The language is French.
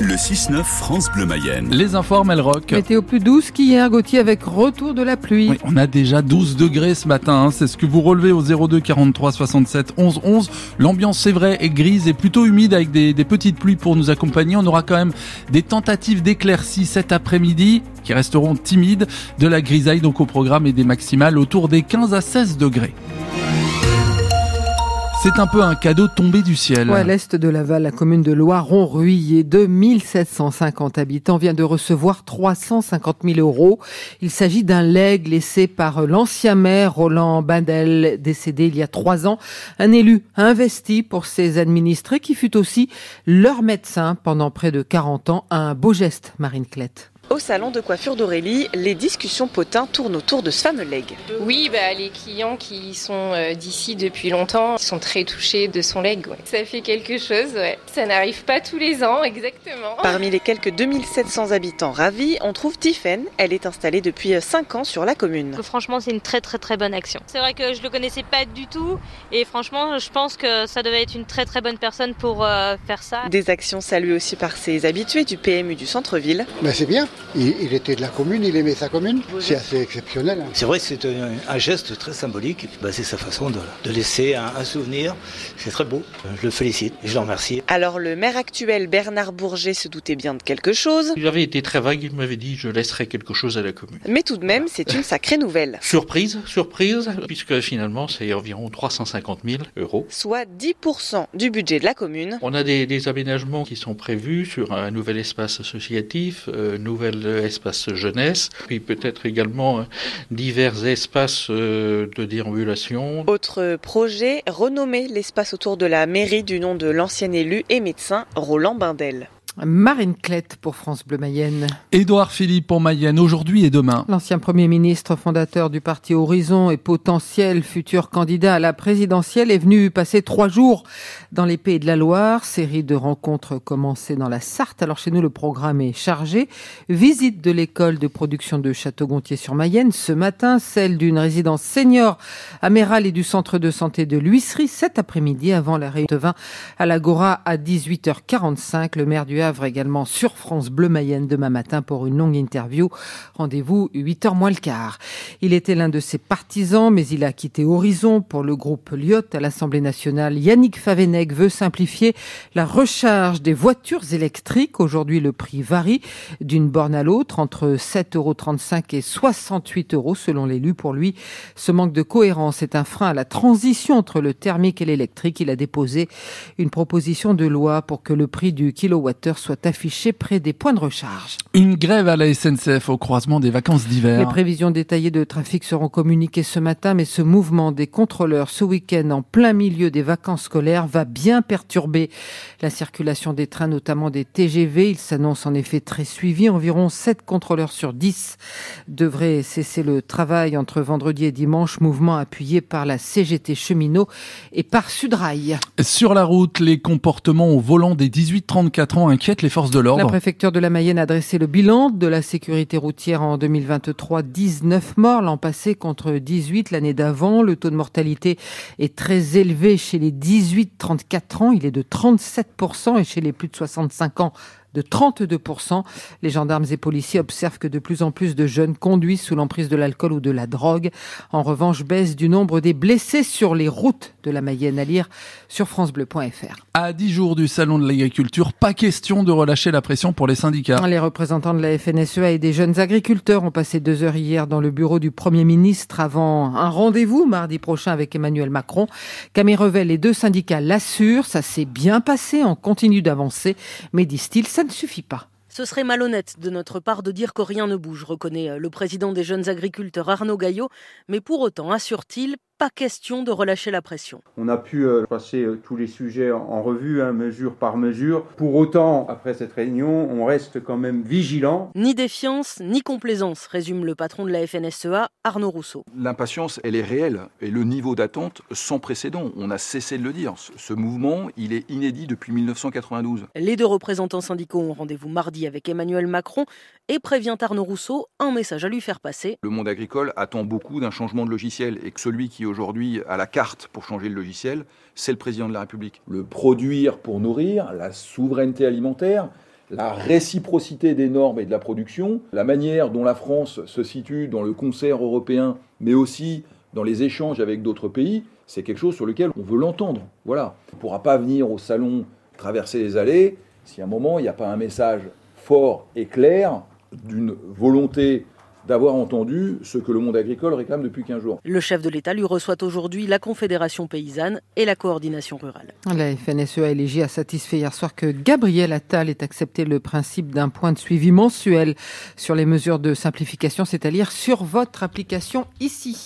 Le 6-9 France Bleu Mayenne. Les informes, elles rock. Météo plus douce qu'hier, Gauthier, avec retour de la pluie. Oui, on a déjà 12 degrés ce matin. hein. C'est ce que vous relevez au 02 43 67 11 11. L'ambiance, c'est vrai, est grise et plutôt humide avec des, des petites pluies pour nous accompagner. On aura quand même des tentatives d'éclaircies cet après-midi qui resteront timides. De la grisaille donc au programme et des maximales autour des 15 à 16 degrés. C'est un peu un cadeau tombé du ciel. À l'est de Laval, la commune de Loiron-Ruillé, 2750 habitants, vient de recevoir 350 000 euros. Il s'agit d'un legs laissé par l'ancien maire Roland Bindel, décédé il y a trois ans. Un élu investi pour ses administrés qui fut aussi leur médecin pendant près de 40 ans. Un beau geste, Marine Clette. Au salon de coiffure d'Aurélie, les discussions potins tournent autour de ce fameux leg. Oui, bah, les clients qui sont euh, d'ici depuis longtemps ils sont très touchés de son leg. ouais. Ça fait quelque chose, ouais. Ça n'arrive pas tous les ans, exactement. Parmi les quelques 2700 habitants ravis, on trouve Tiffaine. Elle est installée depuis 5 ans sur la commune. que franchement c'est une très très très bonne action. C'est vrai que je le connaissais pas du tout et franchement je pense que ça devait être une très très bonne personne pour euh, faire ça. Des actions saluées aussi par ses habitués du PMU du centre-ville. Mais c'est bien, il, il était de la commune, il aimait sa commune. C'est assez exceptionnel. hein. C'est vrai que c'est un, un geste très symbolique. Bah, c'est sa façon de, de laisser un, un souvenir. C'est très beau. Je le félicite et je le remercie. Alors le maire actuel Bernard Bourget se doutait bien de quelque chose, Il avait été très vague, il m'avait dit je laisserai quelque chose à la commune. mais tout de même c'est une sacrée nouvelle. Surprise, surprise, puisque finalement c'est environ 350 000 euros. Soit 10% du budget de la commune. On a des, des aménagements qui sont prévus sur un nouvel espace associatif, euh, nouvel espace jeunesse, puis peut-être également euh, divers espaces euh, de déambulation. Autre projet, renommer l'espace autour de la mairie du nom de l'ancien élu et médecin Roland Bindel. Marine Clette pour France Bleu Mayenne. Édouard Philippe en Mayenne, aujourd'hui et demain. L'ancien Premier ministre, fondateur du parti Horizon et potentiel futur candidat à la présidentielle, est venu passer trois jours dans les Pays de la Loire. Série de rencontres commencées dans la Sarthe. Alors chez nous, le programme est chargé. Visite de l'école de production de Château-Gontier-sur-Mayenne ce matin, celle d'une résidence senior à Méral et du centre de santé de l'Huisserie cet après-midi avant la réunion de vin à l'Agora à 18h45. Le maire du Havre également sur France Bleu Mayenne demain matin pour une longue interview. Rendez-vous 8h moins le quart. Il était l'un de ses partisans, mais il a quitté Horizon pour le groupe Lyot à l'Assemblée nationale. Yannick Favenec veut simplifier la recharge des voitures électriques. Aujourd'hui, le prix varie d'une borne à l'autre entre 7,35 euros et 68 euros selon l'élu. Pour lui, ce manque de cohérence est un frein à la transition entre le thermique et l'électrique. Il a déposé une proposition de loi pour que le prix du kilowattheure soit affiché près des points de recharge. Une grève à la SNCF au croisement des vacances Les d'hiver. prévisions détaillées de trafic seront communiquées ce matin, mais ce mouvement des contrôleurs ce week-end en plein milieu des vacances scolaires va bien perturber la circulation des trains, notamment des TGV. Il s'annonce en effet très suivi. Environ 7 contrôleurs sur 10 devraient cesser le travail entre vendredi et dimanche, mouvement appuyé par la CGT cheminot et par Sudrail. Sur la route, les comportements au volant des 18-34 ans La préfecture de la Mayenne a dressé le bilan de la sécurité routière en 2023. 19 morts l'an passé contre 18 l'année d'avant. Le taux de mortalité est très élevé chez les 18-34 ans. Il est de 37% et chez les plus de 65 ans de 32%. Les gendarmes et policiers observent que de plus en plus de jeunes conduisent sous l'emprise de l'alcool ou de la drogue. En revanche, baisse du nombre des blessés sur les routes de la Mayenne à lire sur francebleu.fr. À 10 jours du salon de l'agriculture, pas question de relâcher la pression pour les syndicats. Les représentants de la FNSEA et des jeunes agriculteurs ont passé deux heures hier dans le bureau du Premier ministre avant un rendez-vous mardi prochain avec Emmanuel Macron. Camille Revel, les deux syndicats l'assurent, ça s'est bien passé, on continue d'avancer, mais disent-ils, ça ne suffit pas. Ce serait malhonnête de notre part de dire que rien ne bouge, reconnaît euh, le président des jeunes agriculteurs Arnaud Gaillot, mais pour autant, assure-t-il, pas question de relâcher la pression. On a pu euh, passer euh, tous les sujets en- revue, hein, mesure par mesure. Pour autant, après cette réunion, on reste quand même vigilant. Ni défiance, ni complaisance, résume le patron de la FNSEA, Arnaud Rousseau. L'impatience, elle est réelle et le niveau d'attente sans précédent. On a cessé de le dire. Ce- Ce mouvement, il est inédit depuis 1992. Les deux représentants syndicaux ont rendez-vous mardi avec Emmanuel Macron et prévient Arnaud Rousseau un message à lui faire passer. Le monde agricole attend beaucoup d'un changement de logiciel et que celui qui aujourd'hui a la carte pour changer le logiciel, c'est le président de la République. Le produire pour nourrir, la souveraineté alimentaire, la réciprocité des normes et de la production, la manière dont la France se situe dans le concert européen, mais aussi dans les échanges avec d'autres pays, c'est quelque chose sur lequel on veut l'entendre. Voilà. On ne pourra pas venir au salon traverser les allées si à un moment il n'y a pas un message fort et clair d'une volonté d'avoir entendu ce que le monde agricole réclame depuis 15 jours. Le chef de l'État lui reçoit aujourd'hui la Confédération paysanne et la coordination rurale. La FNSEA et a satisfait hier soir que Gabriel Attal ait accepté le principe d'un point de suivi mensuel sur les mesures de simplification, c'est-à-dire sur votre application ici.